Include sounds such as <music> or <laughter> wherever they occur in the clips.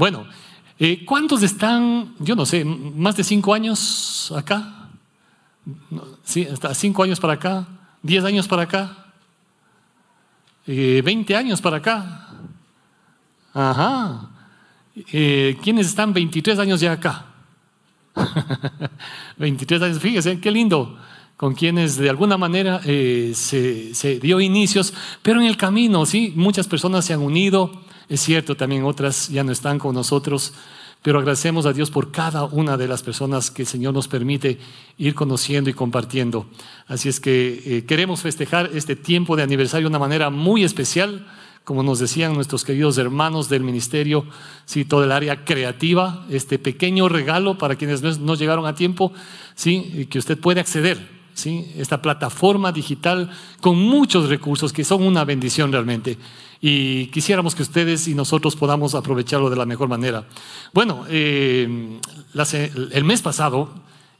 Bueno, eh, ¿cuántos están, yo no sé, más de cinco años acá? ¿Hasta cinco años para acá? ¿Diez años para acá? Eh, ¿Veinte años para acá? Ajá. Eh, ¿Quiénes están 23 años ya acá? <laughs> 23 años, fíjese, qué lindo, con quienes de alguna manera eh, se, se, dio inicios, pero en el camino, sí, muchas personas se han unido, es cierto, también otras ya no están con nosotros, pero agradecemos a Dios por cada una de las personas que el Señor nos permite ir conociendo y compartiendo. Así es que eh, queremos festejar este tiempo de aniversario de una manera muy especial como nos decían nuestros queridos hermanos del ministerio, sí, todo el área creativa, este pequeño regalo para quienes no, llegaron a tiempo, sí, que usted puede acceder, sí, esta plataforma digital con muchos recursos que son una bendición realmente. Y quisiéramos que ustedes y nosotros podamos aprovecharlo de la mejor manera. Bueno, eh, el mes pasado,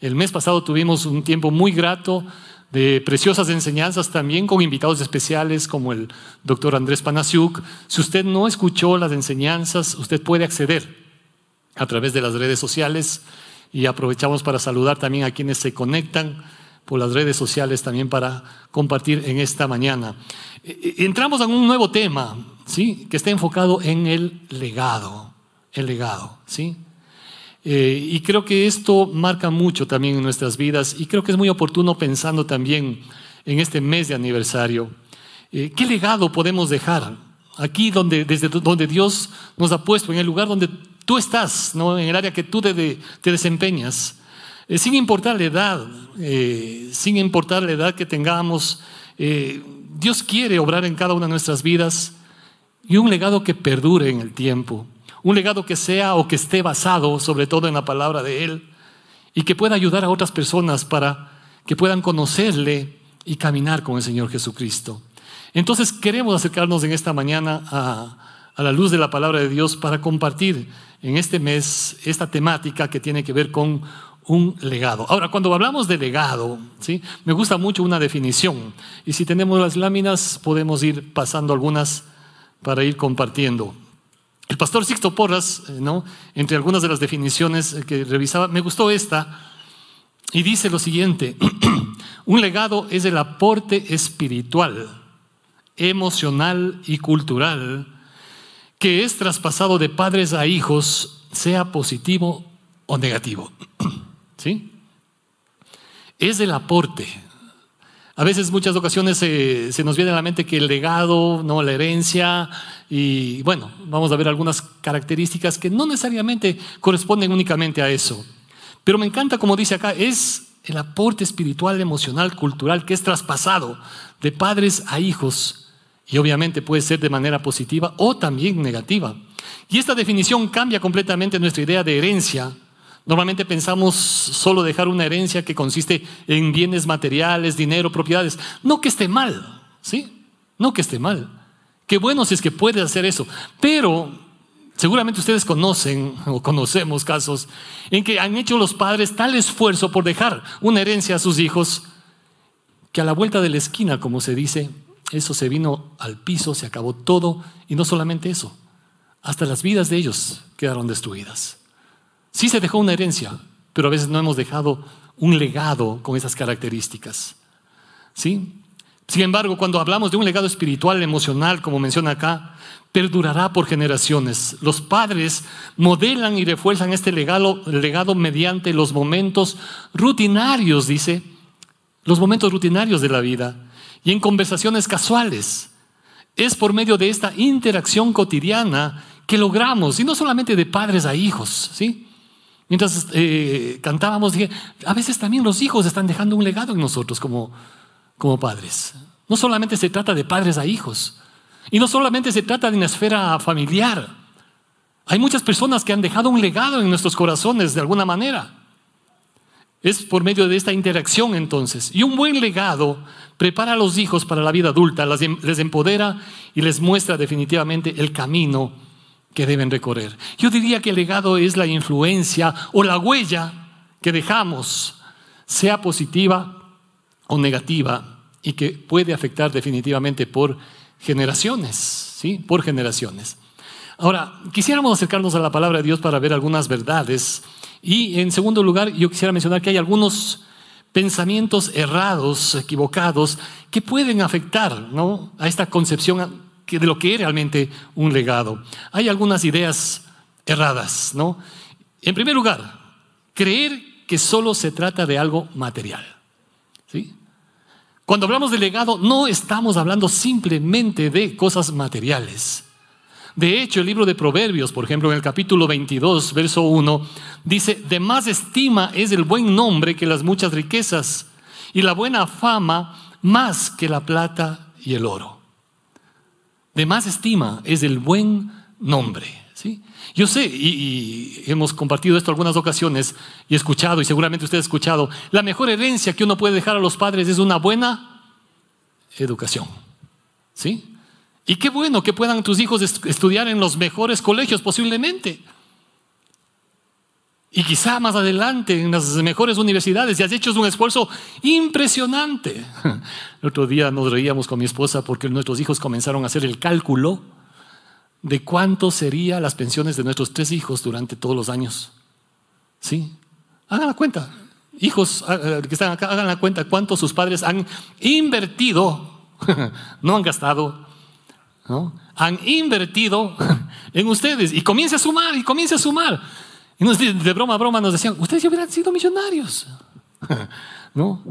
el mes pasado tuvimos un tiempo muy grato de preciosas enseñanzas también con invitados especiales como el doctor Andrés Panasiuk. Si usted no escuchó las enseñanzas, usted puede acceder a través de las redes sociales y aprovechamos para saludar también a quienes se conectan por las redes sociales también para compartir en esta mañana. E, e, entramos en un nuevo tema, ¿sí? que está enfocado en el legado, el legado, ¿sí? Eh, y creo que esto marca mucho también en nuestras vidas y creo que es muy oportuno pensando también en este mes de aniversario. Eh, ¿Qué legado podemos dejar aquí donde, desde donde Dios nos ha puesto, en el lugar donde tú estás, ¿no? en el área que tú te, te desempeñas? Eh, sin importar la edad, sin importar la edad que tengamos, Dios quiere obrar en cada una de nuestras vidas y un legado que perdure en el tiempo. Un legado que sea o que esté basado sobre todo en la palabra de Él y que pueda ayudar a otras personas para que puedan conocerle y caminar con el Señor Jesucristo. Entonces queremos acercarnos en esta mañana a, la luz de la palabra de Dios para compartir en este mes esta temática que tiene que ver con un legado. Ahora, cuando hablamos de legado, ¿sí? me gusta mucho una definición. Y si tenemos las láminas, podemos ir pasando algunas para ir compartiendo. El pastor Sixto Porras, eh, ¿no? entre algunas de las definiciones eh, que revisaba, me gustó esta y dice lo siguiente, <clears throat> un legado es el aporte espiritual, emocional y cultural que es traspasado de padres a hijos, sea positivo o negativo. <clears throat> ¿Sí? Es el aporte, a veces, muchas ocasiones se nos viene a la mente que el legado, no la herencia, y bueno, vamos a ver algunas características que no necesariamente corresponden únicamente a eso. Pero me encanta, como dice acá, es el aporte espiritual, emocional, cultural que es traspasado de padres a hijos y obviamente puede ser de manera positiva o también negativa. Y esta definición cambia completamente nuestra idea de herencia Normalmente pensamos solo dejar una herencia que consiste en bienes materiales, dinero, propiedades. No que esté mal, ¿sí? No que esté mal. Qué bueno si es que puede hacer eso. Pero seguramente ustedes conocen o conocemos casos en que han hecho los padres tal esfuerzo por dejar una herencia a sus hijos que a la vuelta de la esquina, como se dice, eso se vino al piso, se acabó todo y no solamente eso, hasta las vidas de ellos quedaron destruidas. Sí se dejó una herencia, pero a veces no hemos dejado un legado con esas características. ¿Sí? Sin embargo, cuando hablamos de un legado espiritual, emocional, como menciona acá, perdurará por generaciones. Los padres modelan y refuerzan este legado, legado mediante los momentos rutinarios, dice, los momentos rutinarios de la vida y en conversaciones casuales. Es por medio de esta interacción cotidiana que logramos, y no solamente de padres a hijos, ¿sí? Mientras eh, cantábamos, dije, a veces también los hijos están dejando un legado en nosotros como, como padres. No solamente se trata de padres a hijos, y no solamente se trata de una esfera familiar. Hay muchas personas que han dejado un legado en nuestros corazones de alguna manera. Es por medio de esta interacción entonces. Y un buen legado prepara a los hijos para la vida adulta, les empodera y les muestra definitivamente el camino que deben recorrer. Yo diría que el legado es la influencia o la huella que dejamos, sea positiva o negativa, y que puede afectar definitivamente por generaciones, ¿sí? Por generaciones. Ahora, quisiéramos acercarnos a la palabra de Dios para ver algunas verdades. Y en segundo lugar, yo quisiera mencionar que hay algunos pensamientos errados, equivocados, que pueden afectar ¿no? a esta concepción de lo que es realmente un legado. Hay algunas ideas erradas. ¿no? En primer lugar, creer que solo se trata de algo material. ¿sí? Cuando hablamos de legado, no estamos hablando simplemente de cosas materiales. De hecho, el libro de Proverbios, por ejemplo, en el capítulo 22, verso 1, dice, de más estima es el buen nombre que las muchas riquezas y la buena fama más que la plata y el oro. De más estima es el buen nombre. ¿sí? Yo sé, y, hemos compartido esto algunas ocasiones y he escuchado, y seguramente usted ha escuchado, la mejor herencia que uno puede dejar a los padres es una buena educación. ¿Sí? Y qué bueno que puedan tus hijos estudiar en los mejores colegios posiblemente. Y quizá más adelante en las mejores universidades. Y has hecho un esfuerzo impresionante. <laughs> El otro día nos reíamos con mi esposa porque nuestros hijos comenzaron a hacer el cálculo de cuánto serían las pensiones de nuestros tres hijos durante todos los años. ¿Sí? Hagan la cuenta. Hijos ah, ah, que están acá, hagan la cuenta cuánto sus padres han invertido, <laughs> no han gastado, han invertido <laughs> en ustedes y comienza a sumar y comienza a sumar. Y de broma a broma nos decían, ustedes ya hubieran sido millonarios. <laughs> ¿No?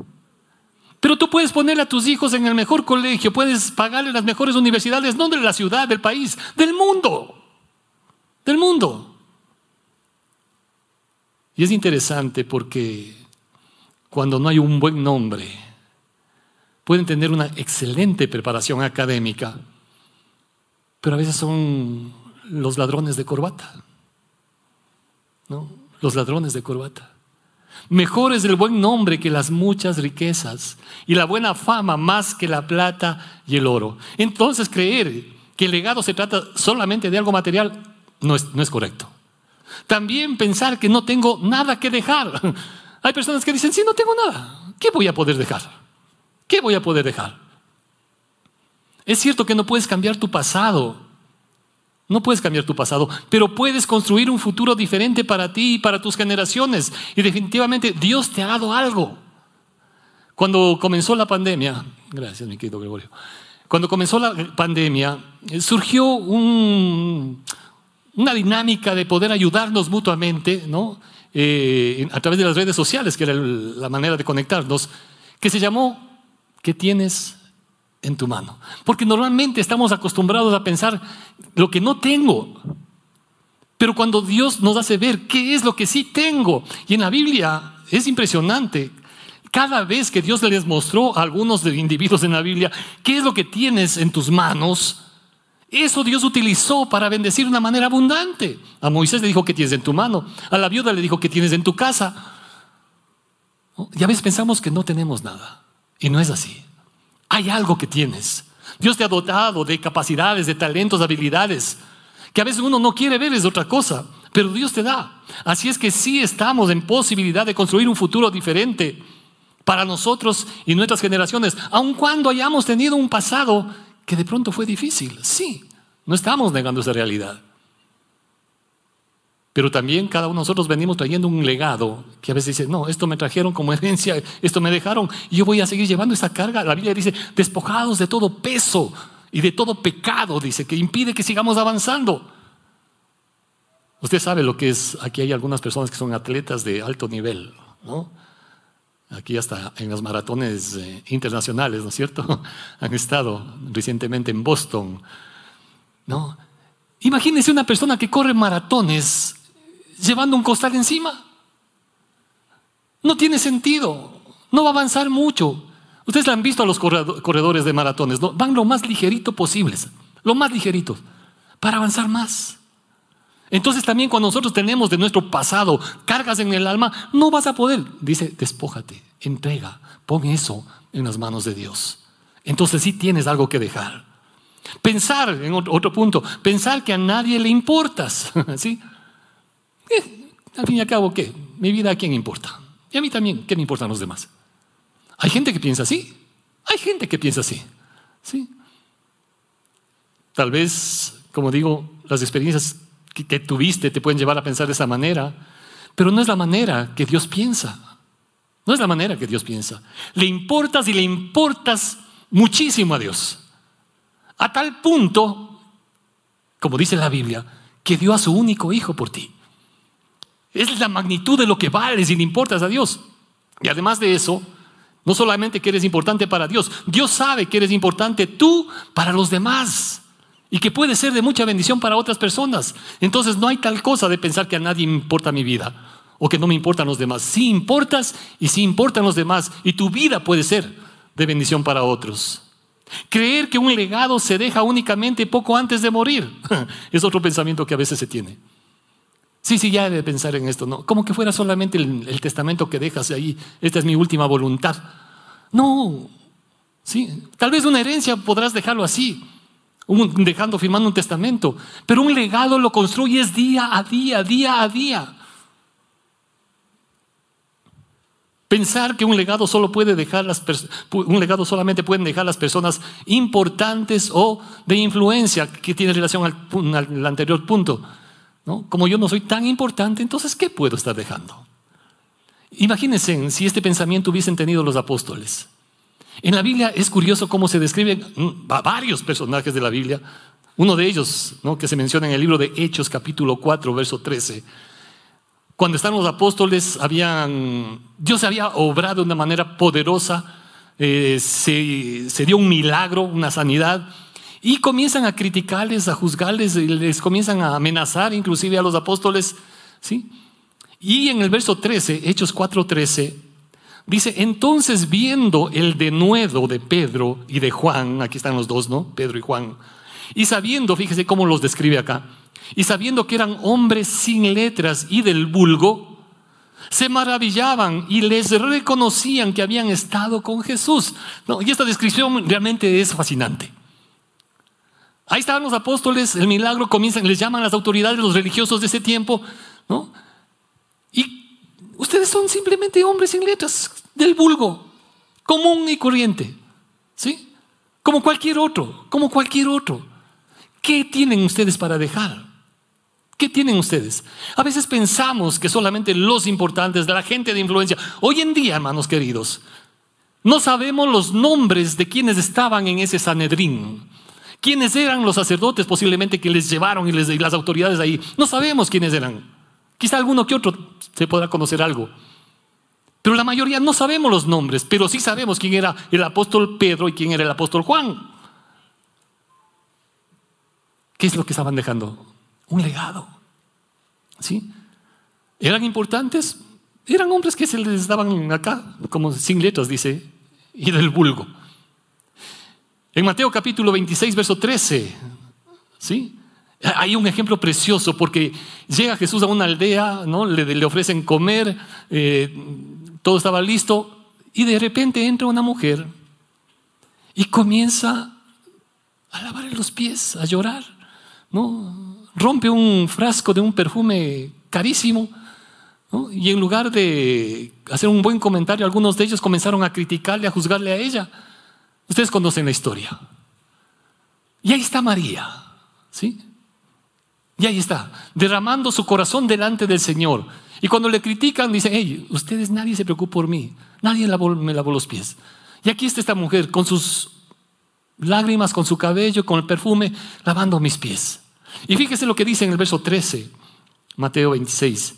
Pero tú puedes ponerle a tus hijos en el mejor colegio, puedes pagarle las mejores universidades, no de la ciudad, del país, del mundo. Del mundo. Y es interesante porque cuando no hay un buen nombre, pueden tener una excelente preparación académica, pero a veces son los ladrones de corbata. ¿No? Los ladrones de corbata. Mejor es el buen nombre que las muchas riquezas y la buena fama más que la plata y el oro. Entonces creer que el legado se trata solamente de algo material no es, no es correcto. También pensar que no tengo nada que dejar. <laughs> Hay personas que dicen, sí, no tengo nada. ¿Qué voy a poder dejar? ¿Qué voy a poder dejar? Es cierto que no puedes cambiar tu pasado. No puedes cambiar tu pasado, pero puedes construir un futuro diferente para ti y para tus generaciones. Y definitivamente Dios te ha dado algo. Cuando comenzó la pandemia, gracias mi querido Gregorio, cuando comenzó la pandemia, surgió una dinámica de poder ayudarnos mutuamente, ¿no? Eh, a través de las redes sociales, que era la manera de conectarnos, que se llamó ¿Qué tienes en tu mano. Porque normalmente estamos acostumbrados a pensar lo que no tengo. Pero cuando Dios nos hace ver qué es lo que sí tengo, y en la Biblia es impresionante, cada vez que Dios les mostró a algunos de individuos en la Biblia qué es lo que tienes en tus manos, eso Dios utilizó para bendecir de una manera abundante. A Moisés le dijo que tienes en tu mano, a la viuda le dijo que tienes en tu casa. Y a veces pensamos que no tenemos nada, y no es así. Hay algo que tienes. Dios te ha dotado de capacidades, de talentos, habilidades, que a veces uno no quiere ver, es otra cosa, pero Dios te da. Así es que sí estamos en posibilidad de construir un futuro diferente para nosotros y nuestras generaciones, aun cuando hayamos tenido un pasado que de pronto fue difícil. Sí, no estamos negando esa realidad. Pero también cada uno de nosotros venimos trayendo un legado que a veces dice, no, esto me trajeron como <laughs> herencia, esto me dejaron, y yo voy a seguir llevando esta carga. La Biblia dice, despojados de todo peso y de todo pecado, dice, que impide que sigamos avanzando. Usted sabe lo que es, aquí hay algunas personas que son atletas de alto nivel, ¿no? Aquí hasta en los maratones eh, internacionales, ¿no es cierto? <laughs> Han estado recientemente en Boston, ¿no? Imagínese una persona que corre maratones llevando un costal encima. No tiene sentido, no va a avanzar mucho. Ustedes han visto a los corredores de maratones, ¿no? van lo más ligerito posibles, lo más ligerito, para avanzar más. Entonces también cuando nosotros tenemos de nuestro pasado cargas en el alma, no vas a poder. Dice, despójate, entrega, pon eso en las manos de Dios. Entonces sí tienes algo que dejar. Pensar, en otro punto, pensar que a nadie le importas. <laughs> ¿sí? Al fin y al cabo, ¿qué? Mi vida a quién importa. Y a mí también, ¿qué me importan los demás? Hay gente que piensa así. Hay gente que piensa así. ¿Sí? Tal vez, como digo, las experiencias que, que tuviste te pueden llevar a pensar de esa manera, pero no es la manera que Dios piensa. No es la manera que Dios piensa. Le importas y le importas muchísimo a Dios. A tal punto, como dice la Biblia, que dio a su único hijo por ti. Es la magnitud de lo que vales y le importas a Dios. Y además de eso, no solamente que eres importante para Dios, Dios sabe que eres importante tú para los demás y que puede ser de mucha bendición para otras personas. Entonces no hay tal cosa de pensar que a nadie importa mi vida o que no me importan los demás. Sí importas y sí importan los demás y tu vida puede ser de bendición para otros. Creer que un legado se deja únicamente poco antes de morir <laughs> es otro pensamiento que a veces se tiene. Sí, sí, ya debe pensar en esto, ¿no? Como que fuera solamente el, testamento que dejas ahí, esta es mi última voluntad. No, sí, tal vez una herencia podrás dejarlo así, dejando, firmando un testamento, pero un legado lo construyes día a día, día a día. Pensar que un legado solo puede dejar las un legado solamente pueden dejar las personas importantes o de influencia que tiene relación al anterior punto. Como yo no soy tan importante, entonces, ¿qué puedo estar dejando? Imagínense si este pensamiento hubiesen tenido los apóstoles. En la Biblia es curioso cómo se describen mm, varios personajes de la Biblia. Uno de ellos, que se menciona en el libro de Hechos, capítulo 4, verso 13. Cuando están los apóstoles, habían, Dios había obrado de una manera poderosa, eh, se dio un milagro, una sanidad, y comienzan a criticarles, a juzgarles, y les comienzan a amenazar inclusive a los apóstoles. ¿sí? Y en el verso 13, Hechos 4:13, dice, entonces viendo el denuedo de Pedro y de Juan, aquí están los dos, ¿no? Pedro y Juan, y sabiendo, fíjese cómo los describe acá, y sabiendo que eran hombres sin letras y del vulgo, se maravillaban y les reconocían que habían estado con Jesús. No, y esta descripción realmente es fascinante. Ahí estaban los apóstoles, el milagro comienza, les llaman las autoridades, los religiosos de ese tiempo, ¿no? Y ustedes son simplemente hombres sin letras del vulgo, común y corriente, ¿sí? Como cualquier otro, como cualquier otro. ¿Qué tienen ustedes para dejar? ¿Qué tienen ustedes? A veces pensamos que solamente los importantes, de la gente de influencia, hoy en día, hermanos queridos, no sabemos los nombres de quienes estaban en ese Sanedrín. ¿Quiénes eran los sacerdotes posiblemente que les llevaron y, las autoridades ahí? No sabemos quiénes eran. Quizá alguno que otro se podrá conocer algo. Pero la mayoría no sabemos los nombres, pero sí sabemos quién era el apóstol Pedro y quién era el apóstol Juan. ¿Qué es lo que estaban dejando? Un legado. ¿Sí? ¿Eran importantes? Eran hombres que se les daban acá, como sin letras, dice, y del vulgo. En Mateo capítulo 26, verso 13, ¿sí? Hay un ejemplo precioso porque llega Jesús a una aldea, ¿no? le, ofrecen comer, eh, todo estaba listo y de repente entra una mujer y comienza a lavarle los pies, a llorar, ¿no? rompe un frasco de un perfume carísimo y en lugar de hacer un buen comentario, algunos de ellos comenzaron a criticarle, a juzgarle a ella. Ustedes conocen la historia. Y ahí está María, ¿sí? Y ahí está, derramando su corazón delante del Señor. Y cuando le critican, dice, hey, ustedes nadie se preocupa por mí, nadie me lavó los pies. Y aquí está esta mujer con sus lágrimas, con su cabello, con el perfume, lavando mis pies. Y fíjese lo que dice en el verso 13, Mateo 26.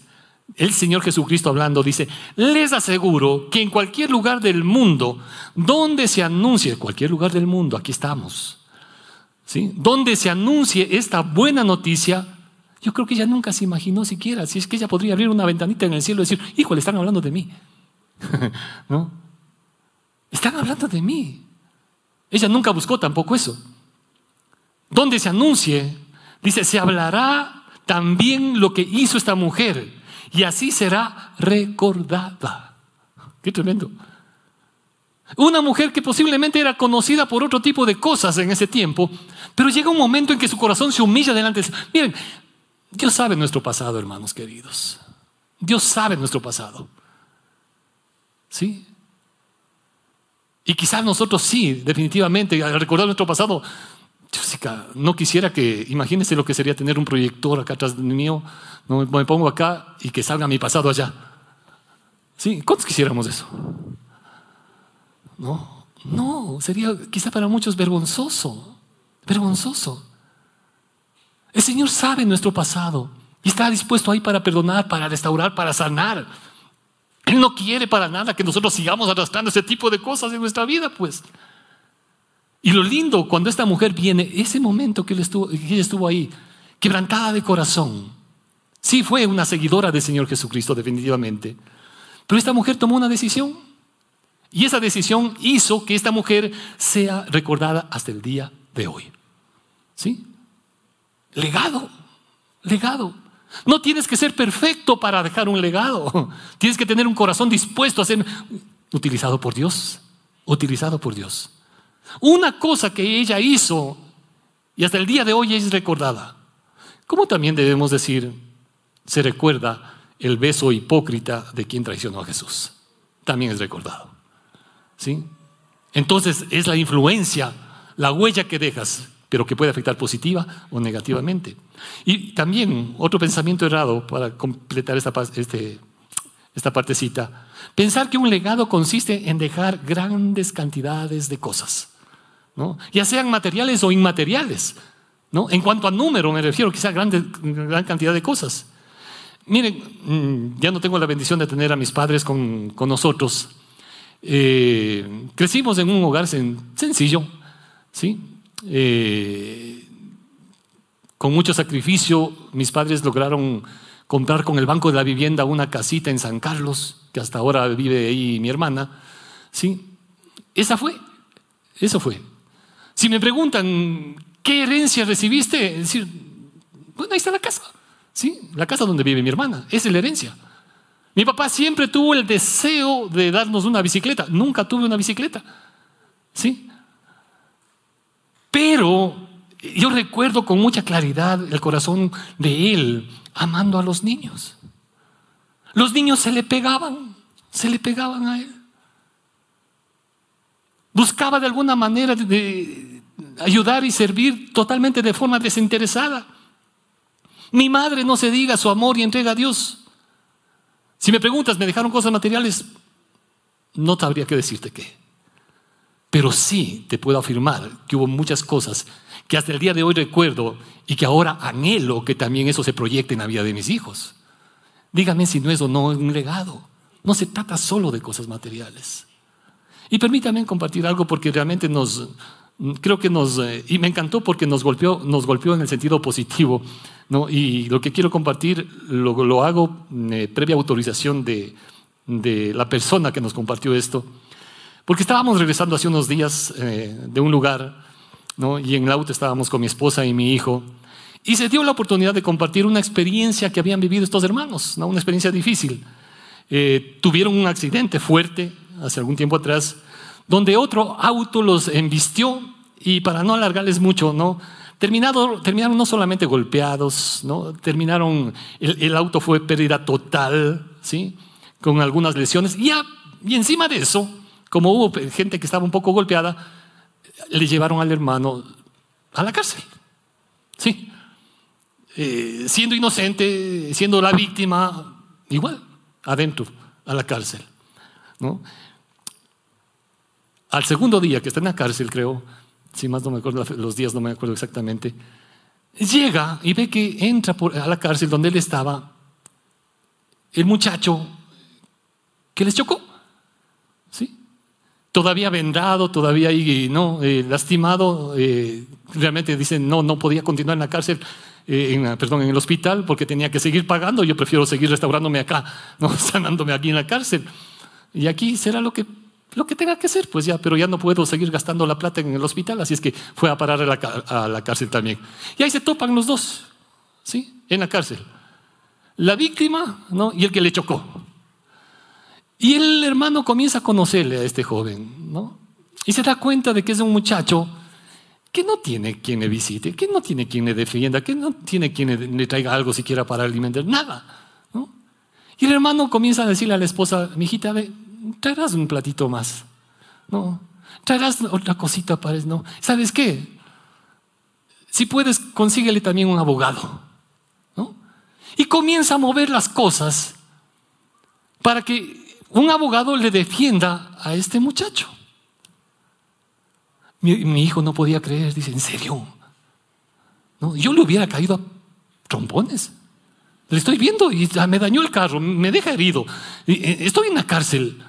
El Señor Jesucristo hablando dice, les aseguro que en cualquier lugar del mundo, donde se anuncie, cualquier lugar del mundo, aquí estamos, ¿sí? donde se anuncie esta buena noticia, yo creo que ella nunca se imaginó siquiera, si es que ella podría abrir una ventanita en el cielo y decir, hijo, le están hablando de mí. <laughs> ¿No? Están hablando de mí. Ella nunca buscó tampoco eso. Donde se anuncie, dice, se hablará también lo que hizo esta mujer y así será recordada. Qué tremendo. Una mujer que posiblemente era conocida por otro tipo de cosas en ese tiempo, pero llega un momento en que su corazón se humilla delante de Miren, Dios sabe nuestro pasado, hermanos queridos. Dios sabe nuestro pasado. ¿Sí? Y quizás nosotros sí, definitivamente, al recordar nuestro pasado, no quisiera que, imagínense lo que sería tener un proyector acá atrás de mío, no me pongo acá y que salga mi pasado allá. ¿Cuántos quisiéramos eso? No, no, sería quizá para muchos vergonzoso, vergonzoso. El Señor sabe nuestro pasado y está dispuesto ahí para perdonar, para restaurar, para sanar. Él no quiere para nada que nosotros sigamos arrastrando ese tipo de cosas en nuestra vida, pues. Y lo lindo cuando esta mujer viene, ese momento que, estuvo, que ella estuvo ahí, quebrantada de corazón. Sí, fue una seguidora del Señor Jesucristo, definitivamente. Pero esta mujer tomó una decisión. Y esa decisión hizo que esta mujer sea recordada hasta el día de hoy. ¿Sí? Legado, legado. No tienes que ser perfecto para dejar un legado. Tienes que tener un corazón dispuesto a ser utilizado por Dios. Utilizado por Dios. Una cosa que ella hizo y hasta el día de hoy es recordada. ¿Cómo también debemos decir, se recuerda el beso hipócrita de quien traicionó a Jesús? También es recordado. ¿Sí? Entonces es la influencia, la huella que dejas, pero que puede afectar positiva o negativamente. Y también otro pensamiento errado para completar esta, este, esta partecita. Pensar que un legado consiste en dejar grandes cantidades de cosas. Ya sean materiales o inmateriales. ¿no? En cuanto a número, me refiero quizá a grande, gran cantidad de cosas. Miren, mm, ya no tengo la bendición de tener a mis padres con, nosotros. Eh, crecimos en un hogar sencillo, ¿sí? Eh, con mucho sacrificio, mis padres lograron comprar con el Banco de la Vivienda una casita en San Carlos, que hasta ahora vive ahí mi hermana. ¿sí? Esa fue, eso fue. Si me preguntan, ¿qué herencia recibiste? Decir, bueno, ahí está la casa. ¿sí? La casa donde vive mi hermana. Esa es la herencia. Mi papá siempre tuvo el deseo de darnos una bicicleta. Nunca tuve una bicicleta. ¿Sí? Pero yo recuerdo con mucha claridad el corazón de él amando a los niños. Los niños se le pegaban, se le pegaban a él. Buscaba de alguna manera de ayudar y servir totalmente de forma desinteresada. Mi madre no se diga su amor y entrega a Dios. Si me preguntas, ¿me dejaron cosas materiales? No sabría que decirte qué. Pero sí te puedo afirmar que hubo muchas cosas que hasta el día de hoy recuerdo y que ahora anhelo que también eso se proyecte en la vida de mis hijos. Dígame si no es o no un legado. No se trata solo de cosas materiales. Y permítame compartir algo porque realmente nos, creo que nos, eh, y me encantó porque nos golpeó, nos golpeó en el sentido positivo, ¿no? Y lo que quiero compartir lo, lo hago eh, previa autorización de, de, la persona que nos compartió esto, porque estábamos regresando hace unos días eh, de un lugar, ¿no? Y en el auto estábamos con mi esposa y mi hijo, y se dio la oportunidad de compartir una experiencia que habían vivido estos hermanos, ¿no? Una experiencia difícil. tuvieron un accidente fuerte, hace algún tiempo atrás, donde otro auto los embistió y para no alargarles mucho, ¿no? Terminado, terminaron no solamente golpeados, ¿no? Terminaron, el, auto fue pérdida total, ¿sí? Con algunas lesiones. Y, y encima de eso, como hubo gente que estaba un poco golpeada, le llevaron al hermano a la cárcel, ¿sí? Eh, siendo inocente, siendo la víctima, igual, adentro, a la cárcel, ¿no? Al segundo día que está en la cárcel, creo, si más no me acuerdo <laughs> los días, no me acuerdo exactamente, llega y ve que entra a la cárcel donde él estaba el muchacho que les chocó. ¿Sí? Todavía vendado, todavía ahí, no, eh, lastimado, eh, realmente dicen, no, no podía continuar en la cárcel, eh, en, perdón, en el hospital porque tenía que seguir pagando, yo prefiero seguir restaurándome acá, <laughs> no sanándome aquí en la cárcel. Y aquí será lo que lo que tenga que ser, pues ya, pero ya no puedo seguir gastando la plata en el hospital, así es que fue a parar a la, cárcel también. Y ahí se topan los dos, ¿sí? En la cárcel. La víctima, ¿no? Y el que le chocó. Y el hermano comienza a conocerle a este joven, ¿no? Y se da cuenta de que es un muchacho que no tiene quien le visite, que no tiene quien le defienda, que no tiene quien le, traiga algo siquiera para alimentar, nada, ¿no? Y el hermano comienza a decirle a la esposa, mi hijita, ve, traerás un platito más. No, traerás otra cosita para no. ¿Sabes qué? si puedes, consíguele también un abogado. ¿no? Y comienza a mover las cosas para que un abogado le defienda a este muchacho. Mi, hijo no podía creer, dice, ¿en serio? ¿No? Yo le hubiera caído a trompones. Le estoy viendo y me dañó el carro, me deja herido. Eh, estoy en la cárcel.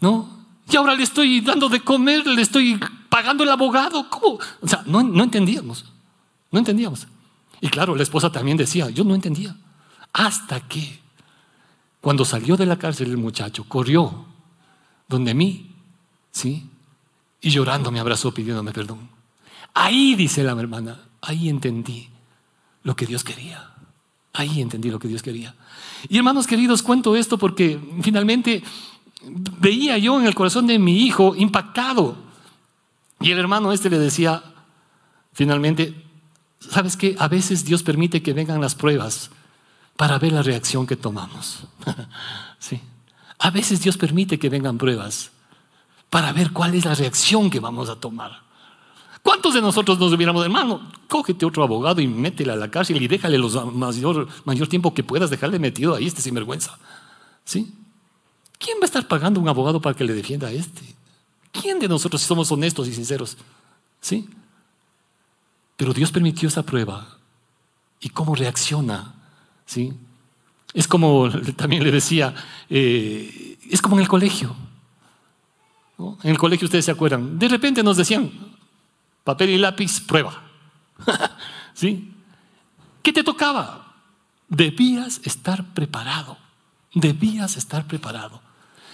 ¿No? Y ahora le estoy dando de comer, le estoy pagando el abogado. ¿Cómo? O sea, no, entendíamos. No entendíamos. Y claro, la esposa también decía, yo no entendía. Hasta que, cuando salió de la cárcel el muchacho, corrió donde mí, ¿sí? Y llorando me abrazó pidiéndome perdón. Ahí, dice la hermana, ahí entendí lo que Dios quería. Ahí entendí lo que Dios quería. Y hermanos queridos, cuento esto porque finalmente veía yo en el corazón de mi hijo impactado. Y el hermano este le decía, finalmente, ¿sabes qué? A veces Dios permite que vengan las pruebas para ver la reacción que tomamos. <laughs> sí. A veces Dios permite que vengan pruebas para ver cuál es la reacción que vamos a tomar. ¿Cuántos de nosotros nos hubiéramos, hermano, cógete otro abogado y métele a la cárcel y déjale los mayor, mayor tiempo que puedas dejarle metido ahí este sinvergüenza? ¿Sí? ¿Quién va a estar pagando un abogado para que le defienda a este? ¿Quién de nosotros somos honestos y sinceros? ¿Sí? Pero Dios permitió esa prueba. ¿Y cómo reacciona? ¿Sí? Es como <laughs> también le decía, eh, es como en el colegio. En el colegio ustedes se acuerdan. De repente nos decían, papel y lápiz, prueba. <laughs> ¿Sí? ¿Qué te tocaba? Debías estar preparado. Debías estar preparado.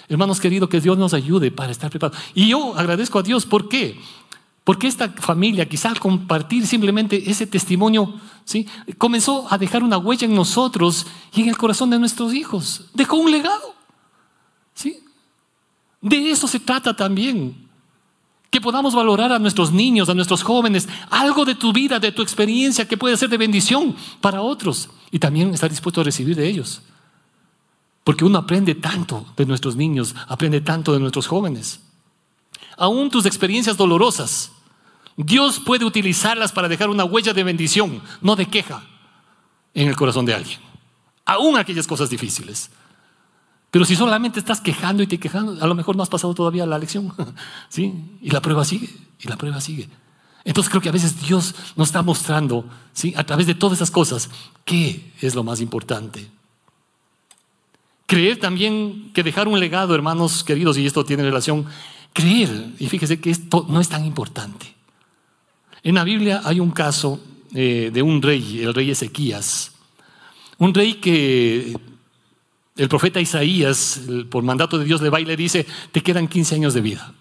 Hermanos queridos, que Dios nos ayude para estar preparados. Y yo agradezco a Dios, ¿por qué? Porque esta familia, quizá al compartir simplemente ese testimonio, ¿sí? comenzó a dejar una huella en nosotros y en el corazón de nuestros hijos. Dejó un legado. ¿sí? De eso se trata también. Que podamos valorar a nuestros niños, a nuestros jóvenes, algo de tu vida, de tu experiencia que puede ser de bendición para otros. Y también estar dispuesto a recibir de ellos. Porque uno aprende tanto de nuestros niños, aprende tanto de nuestros jóvenes. Aún tus experiencias dolorosas, Dios puede utilizarlas para dejar una huella de bendición, no de queja, en el corazón de alguien. Aún aquellas cosas difíciles. Pero si solamente estás quejando y te quejando, a lo mejor no has pasado todavía la lección. <laughs> ¿Sí? Y la prueba sigue, y la prueba sigue. Entonces creo que a veces Dios nos está mostrando, ¿sí? a través de todas esas cosas, qué es lo más importante. Creer también que dejar un legado, hermanos queridos, y esto tiene relación, creer, y fíjese que esto no es tan importante. En la Biblia hay un caso eh, de un rey, el rey Ezequías, un rey que el profeta Isaías, por mandato de Dios, le va y le dice, te quedan 15 años de vida,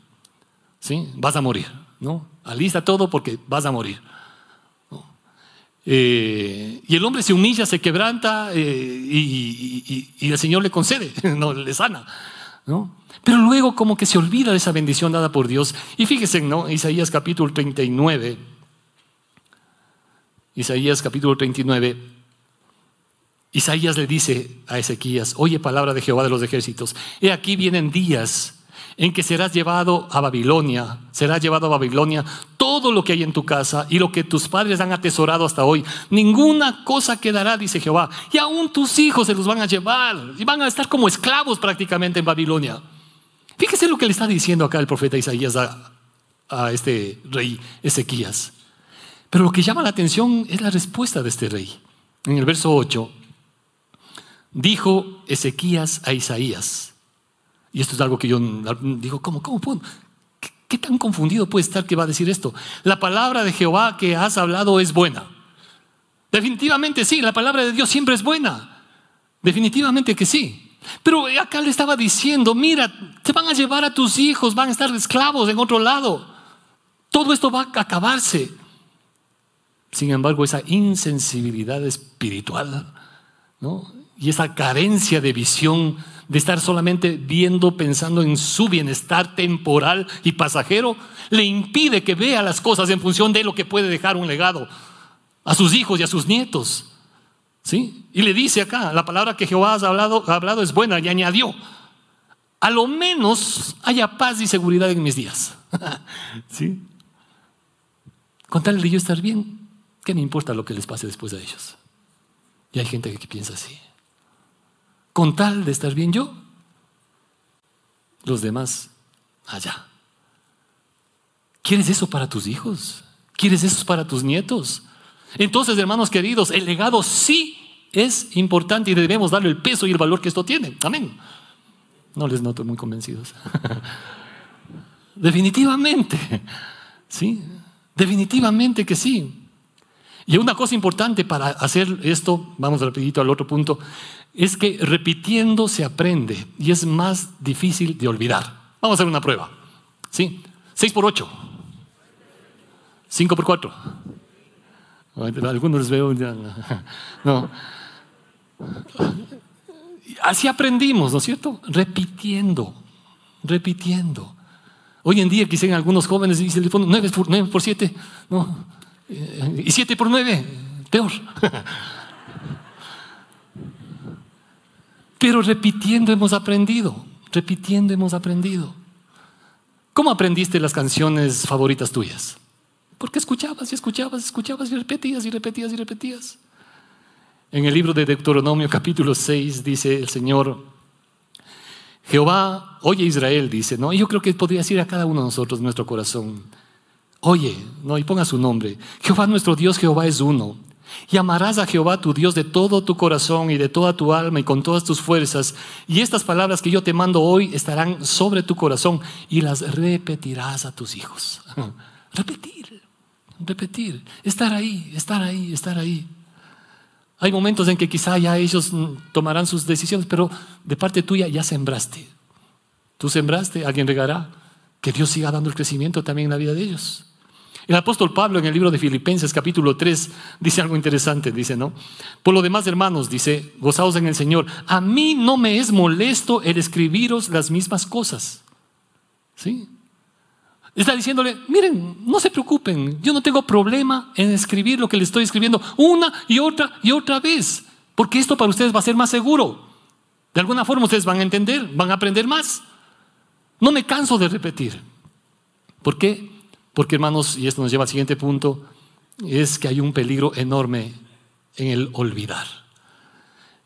¿sí? vas a morir, ¿no? Alista todo porque vas a morir. Eh, y el hombre se humilla, se quebranta eh, y, el Señor le concede, <laughs> no le sana. ¿no? Pero luego como que se olvida de esa bendición dada por Dios. Y fíjense, ¿no? Isaías capítulo 39. Isaías capítulo 39. Isaías le dice a Ezequías, oye palabra de Jehová de los ejércitos, he aquí vienen días en que serás llevado a Babilonia, será llevado a Babilonia todo lo que hay en tu casa y lo que tus padres han atesorado hasta hoy. Ninguna cosa quedará, dice Jehová. Y aún tus hijos se los van a llevar y van a estar como esclavos prácticamente en Babilonia. Fíjese lo que le está diciendo acá el profeta Isaías a, a este rey Ezequías. Pero lo que llama la atención es la respuesta de este rey. En el verso 8, dijo Ezequías a Isaías, y esto es algo que yo digo, ¿cómo, cómo puedo? ¿Qué, tan confundido puede estar que va a decir esto? La palabra de Jehová que has hablado es buena. Definitivamente sí, la palabra de Dios siempre es buena. Definitivamente que sí. Pero acá le estaba diciendo, mira, te van a llevar a tus hijos, van a estar esclavos en otro lado. Todo esto va a acabarse. Sin embargo, esa insensibilidad espiritual ¿no? y esa carencia de visión de estar solamente viendo, pensando en su bienestar temporal y pasajero, le impide que vea las cosas en función de lo que puede dejar un legado a sus hijos y a sus nietos. ¿Sí? Y le dice acá, la palabra que Jehová ha hablado, ha hablado es buena y añadió, a lo menos haya paz y seguridad en mis días. <laughs> ¿Sí? Con tal de yo estar bien, ¿Qué me importa lo que les pase después a ellos? Y hay gente que piensa así. Con tal de estar bien yo, los demás allá. ¿Quieres eso para tus hijos? ¿Quieres eso para tus nietos? Entonces, hermanos queridos, el legado sí es importante y debemos darle el peso y el valor que esto tiene. Amén. No les noto muy convencidos. <laughs> Definitivamente. Sí, definitivamente que sí. Y una cosa importante para hacer esto, vamos rapidito al otro punto, es que repitiendo se aprende y es más difícil de olvidar. Vamos a hacer una prueba. ¿Sí? 6 por 8. 5 por 4. Algunos les veo. No. Así aprendimos, ¿no es cierto? Repitiendo, repitiendo. Hoy en día quizás algunos jóvenes dicen, 9 por, 9 por 7, no, y 7 por 9, peor. Pero repitiendo hemos aprendido, repitiendo hemos aprendido. ¿Cómo aprendiste las canciones favoritas tuyas? Porque escuchabas y escuchabas, escuchabas y repetías y repetías y repetías. En el libro de Deuteronomio capítulo 6 dice el Señor, Jehová, oye Israel, dice, ¿no? Y yo creo que podría decir a cada uno de nosotros nuestro corazón, oye, ¿no? Y ponga su nombre. Jehová nuestro Dios, Jehová es uno. Y amarás a Jehová tu Dios de todo tu corazón y de toda tu alma y con todas tus fuerzas. Y estas palabras que yo te mando hoy estarán sobre tu corazón y las repetirás a tus hijos. <laughs> Repetir, repetir, estar ahí, estar ahí, estar ahí. Hay momentos en que quizá ya ellos tomarán sus decisiones, pero de parte tuya ya sembraste. Tú sembraste, alguien regará. Que Dios siga dando el crecimiento también en la vida de ellos. El apóstol Pablo en el libro de Filipenses capítulo 3 dice algo interesante, dice, ¿no? Por lo demás, hermanos, dice, gozaos en el Señor. A mí no me es molesto el escribiros las mismas cosas. ¿Sí? Está diciéndole, miren, no se preocupen, yo no tengo problema en escribir lo que les estoy escribiendo una y otra y otra vez, porque esto para ustedes va a ser más seguro. De alguna forma ustedes van a entender, van a aprender más. No me canso de repetir. ¿Por qué? Porque hermanos, y esto nos lleva al siguiente punto, es que hay un peligro enorme en el olvidar.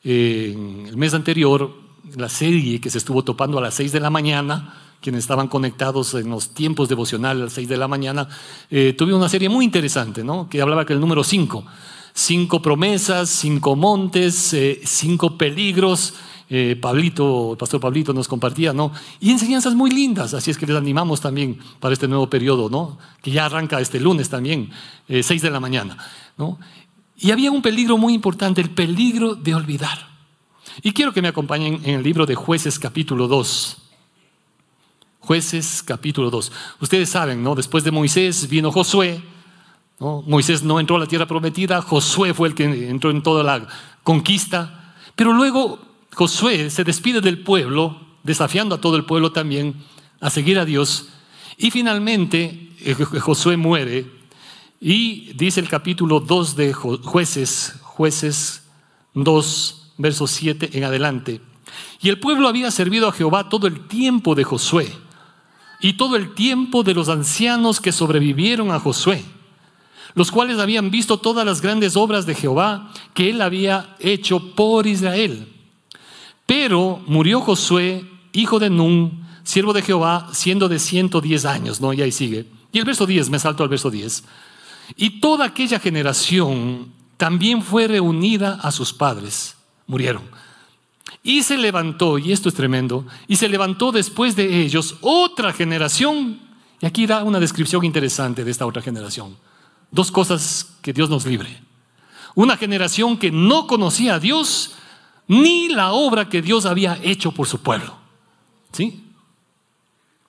En el mes anterior, la serie que se estuvo topando a las 6 de la mañana, quienes estaban conectados en los tiempos devocionales a las 6 de la mañana, eh, una serie muy interesante, ¿no? que hablaba que el número 5, cinco promesas, cinco montes, eh, cinco peligros. Eh, Pablito, el pastor Pablito nos compartía, ¿no? Y enseñanzas muy lindas, así es que les animamos también para este nuevo periodo, ¿no? Que ya arranca este lunes también, 6 de la mañana, ¿no? Y había un peligro muy importante, el peligro de olvidar. Y quiero que me acompañen en el libro de Jueces capítulo 2. Jueces capítulo 2. Ustedes saben, ¿no? Después de Moisés vino Josué. ¿no? Moisés no entró a la tierra prometida, Josué fue el que entró en toda la conquista. Pero luego Josué se despide del pueblo, desafiando a todo el pueblo también a seguir a Dios. Y finalmente eh, Josué muere. Y dice el capítulo 2 de Jueces, Jueces 2, verso 7 en adelante. Y el pueblo había servido a Jehová todo el tiempo de Josué y todo el tiempo de los ancianos que sobrevivieron a Josué, los cuales habían visto todas las grandes obras de Jehová que él había hecho por Israel. Pero murió Josué, hijo de Nun, siervo de Jehová, siendo de 110 años, ¿no? Y ahí sigue. Y el verso 10, me salto al verso 10. Y toda aquella generación también fue reunida a sus padres, murieron. Y se levantó, y esto es tremendo, y se levantó después de ellos otra generación. Y aquí da una descripción interesante de esta otra generación. Dos cosas que Dios nos libre. Una generación que no conocía a Dios ni la obra que Dios había hecho por su pueblo. ¿Sí?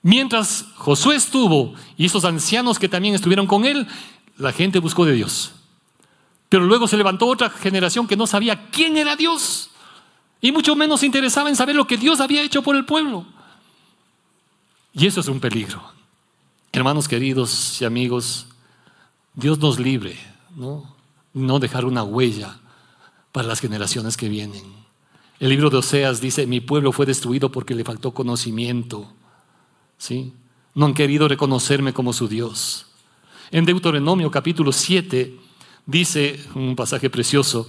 Mientras Josué estuvo y esos ancianos que también estuvieron con él, la gente buscó de Dios. Pero luego se levantó otra generación que no sabía quién era Dios. Y mucho menos se interesaba en saber lo que Dios había hecho por el pueblo. Y eso es un peligro. Hermanos queridos y amigos, Dios nos libre, ¿no? No dejar una huella para las generaciones que vienen. El libro de Oseas dice, mi pueblo fue destruido porque le faltó conocimiento. ¿Sí? No han querido reconocerme como su Dios. En Deuteronomio capítulo 7 Dice un pasaje precioso,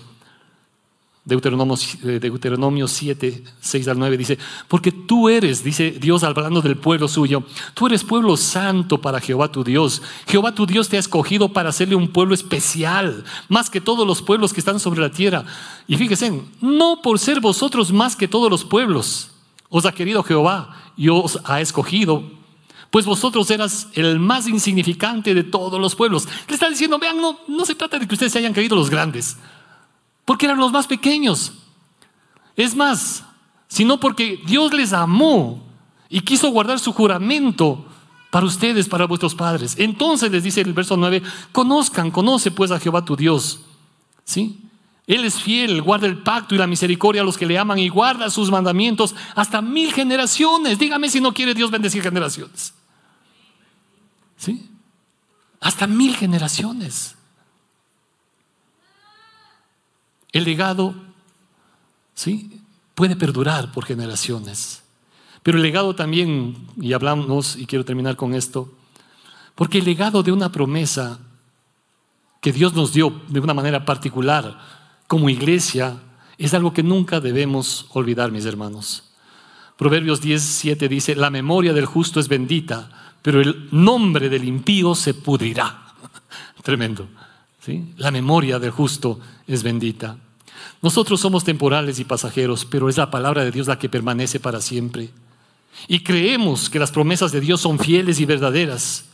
Deuteronomio, eh, Deuteronomio 7, 6 al 9 dice, porque tú eres, dice Dios hablando del pueblo suyo, tú eres pueblo santo para Jehová tu Dios. Jehová tu Dios te ha escogido para hacerle un pueblo especial, más que todos los pueblos que están sobre la tierra. Y fíjense, no por ser vosotros más que todos los pueblos, os ha querido Jehová y os ha escogido, pues vosotros eras el más insignificante de todos los pueblos. Le está diciendo, vean, no, no se trata de que ustedes se hayan creído los grandes porque eran los más pequeños. Es más, sino porque Dios les amó y quiso guardar su juramento para ustedes, para vuestros padres. Entonces les dice el verso 9, conozcan, conoce pues a Jehová tu Dios. ¿Sí? Él es fiel, guarda el pacto y la misericordia a los que le aman y guarda sus mandamientos hasta mil generaciones. Dígame si no quiere Dios bendecir generaciones. ¿Sí? Hasta mil generaciones. El legado, ¿sí? Puede perdurar por generaciones. Pero el legado también, y hablamos, y quiero terminar con esto, porque el legado de una promesa que Dios nos dio de una manera particular como iglesia es algo que nunca debemos olvidar, mis hermanos. Proverbios 10, dice, la memoria del justo es bendita, pero el nombre del impío se pudrirá. <laughs> Tremendo. La memoria del justo es bendita. Nosotros somos temporales y pasajeros, pero es la palabra de Dios la que permanece para siempre. Y creemos que las promesas de Dios son fieles y verdaderas.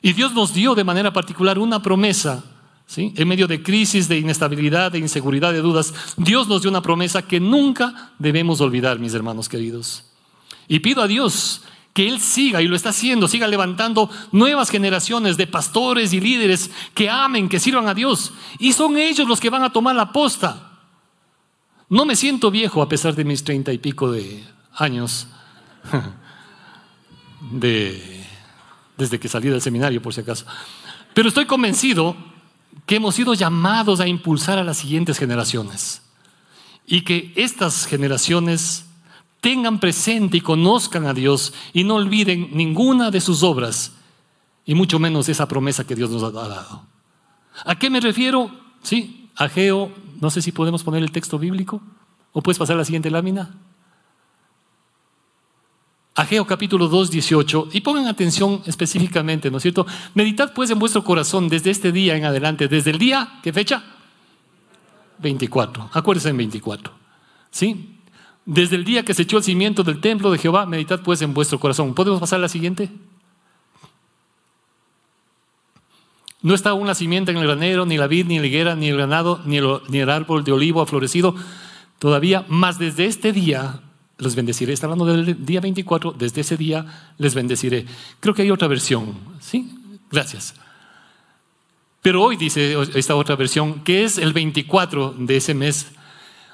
Y Dios nos dio de manera particular una promesa. En medio de crisis, de inestabilidad, de inseguridad, de dudas, Dios nos dio una promesa que nunca debemos olvidar, mis hermanos queridos. Y pido a Dios que Él siga, y lo está haciendo, siga levantando nuevas generaciones de pastores y líderes que amen, que sirvan a Dios. Y son ellos los que van a tomar la posta. No me siento viejo a pesar de mis treinta y pico de años, <laughs> desde que salí del seminario, por si acaso. Pero estoy convencido que hemos sido llamados a impulsar a las siguientes generaciones y que estas generaciones tengan presente y conozcan a Dios y no olviden ninguna de sus obras y mucho menos esa promesa que Dios nos ha dado. ¿A qué me refiero? Sí, Ageo, no sé si podemos poner el texto bíblico o puedes pasar a la siguiente lámina. Ageo capítulo 2, 18, y pongan atención específicamente, ¿no es cierto? Meditad pues en vuestro corazón desde este día en adelante, desde el día, ¿qué fecha? 24, acuérdense en 24, ¿sí? Desde el día que se echó el cimiento del templo de Jehová, meditad pues en vuestro corazón. ¿Podemos pasar a la siguiente? No está aún la simiente en el granero, ni la vid, ni la higuera, ni el granado, ni el, árbol de olivo ha florecido todavía, más desde este día los bendeciré. Está hablando del día 24, desde ese día les bendeciré. Creo que hay otra versión, ¿sí? Gracias. Pero hoy dice esta otra versión, que es el 24 de ese mes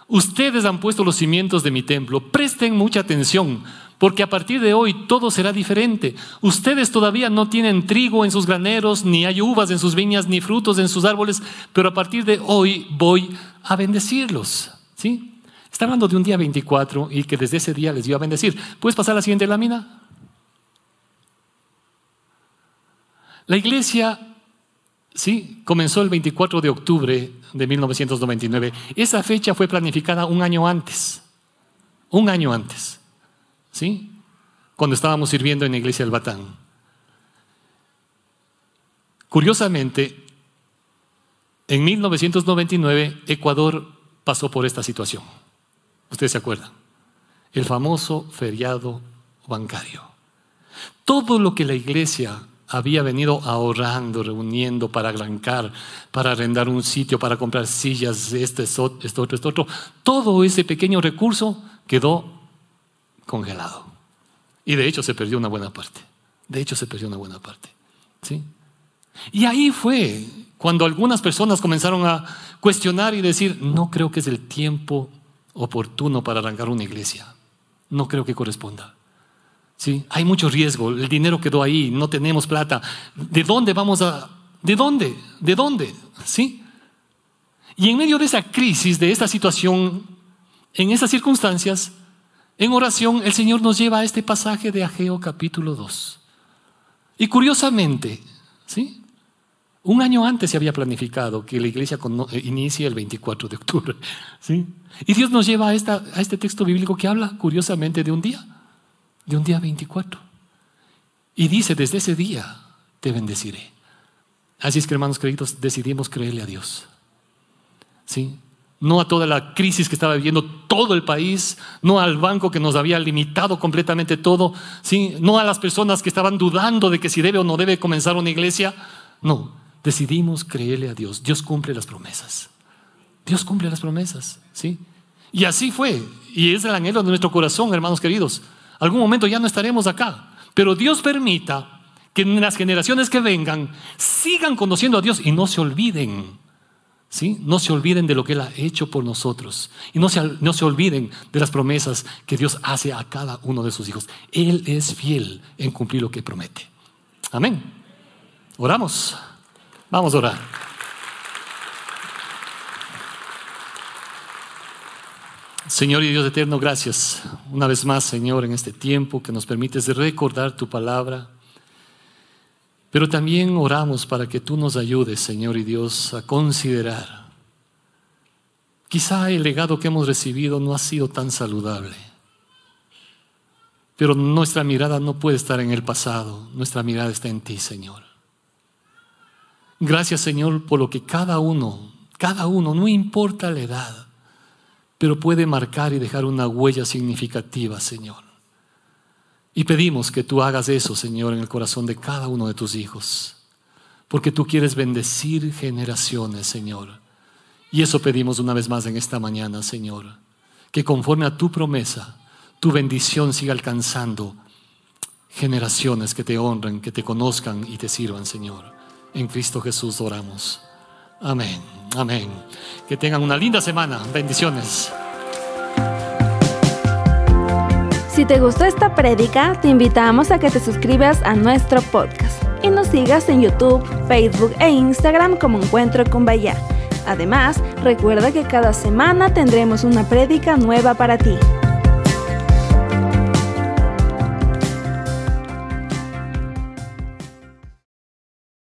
Ustedes han puesto los cimientos de mi templo. Presten mucha atención, porque a partir de hoy todo será diferente. Ustedes todavía no tienen trigo en sus graneros, ni hay uvas en sus viñas, ni frutos en sus árboles, pero a partir de hoy voy a bendecirlos. ¿Sí? Está hablando de un día 24 y que desde ese día les dio a bendecir. ¿Puedes pasar a la siguiente lámina? La iglesia Sí, comenzó el 24 de octubre de 1999. Esa fecha fue planificada un año antes, un año antes, ¿sí? Cuando estábamos sirviendo en la iglesia del Batán. Curiosamente, en 1999 Ecuador pasó por esta situación. Ustedes se acuerdan. El famoso feriado bancario. Todo lo que la iglesia había venido ahorrando, reuniendo para arrancar, para arrendar un sitio, para comprar sillas, este, esto, otro, esto otro. Todo ese pequeño recurso quedó congelado. Y de hecho se perdió una buena parte. De hecho se perdió una buena parte. ¿sí? Y ahí fue cuando algunas personas comenzaron a cuestionar y decir, no creo que es el tiempo oportuno para arrancar una iglesia. No creo que corresponda. ¿Sí? Hay mucho riesgo, el dinero quedó ahí, no tenemos plata. ¿De dónde vamos a...? ¿De dónde? ¿De dónde? ¿Sí? Y en medio de esa crisis, de esta situación, en esas circunstancias, en oración, el Señor nos lleva a este pasaje de Ageo capítulo 2. Y curiosamente, ¿sí? Un año antes se había planificado que la iglesia eh, inicie el 24 de octubre. ¿sí? Y Dios nos lleva a, esta, a este texto bíblico que habla curiosamente de un día, de un día 24. Y dice, desde ese día te bendeciré. Así es que hermanos queridos, decidimos creerle a Dios. ¿Sí? No a toda la crisis que estaba viviendo todo el país, no al banco que nos había limitado completamente todo, ¿sí? no a las personas que estaban dudando de que si debe o no debe comenzar una iglesia. No, decidimos creerle a Dios. Dios cumple las promesas. Dios cumple las promesas, ¿sí? Y así fue. Y es el anhelo de nuestro corazón, hermanos queridos. Algún momento ya no estaremos acá. Pero Dios permita que en las generaciones que vengan sigan conociendo a Dios y no se olviden. ¿Sí? No se olviden de lo que Él ha hecho por nosotros. Y no se, no se olviden de las promesas que Dios hace a cada uno de sus hijos. Él es fiel en cumplir lo que promete. Amén. Oramos. Vamos a orar. Señor y Dios eterno, gracias una vez más, Señor, en este tiempo que nos permites recordar tu palabra. Pero también oramos para que tú nos ayudes, Señor y Dios, a considerar. Quizá el legado que hemos recibido no ha sido tan saludable. Pero nuestra mirada no puede estar en el pasado, nuestra mirada está en ti, Señor. Gracias Señor por lo que cada uno, cada uno, no importa la edad, pero puede marcar y dejar una huella significativa, Señor. Y pedimos que tú hagas eso, Señor, en el corazón de cada uno de tus hijos, porque tú quieres bendecir generaciones, Señor. Y eso pedimos una vez más en esta mañana, Señor, que conforme a tu promesa, tu bendición siga alcanzando generaciones que te honren, que te conozcan y te sirvan, Señor. En Cristo Jesús oramos. Amén, amén. Que tengan una linda semana. Bendiciones. Si te gustó esta prédica, te invitamos a que te suscribas a nuestro podcast y nos sigas en YouTube, Facebook e Instagram como Encuentro con Bahía. Además, recuerda que cada semana tendremos una prédica nueva para ti.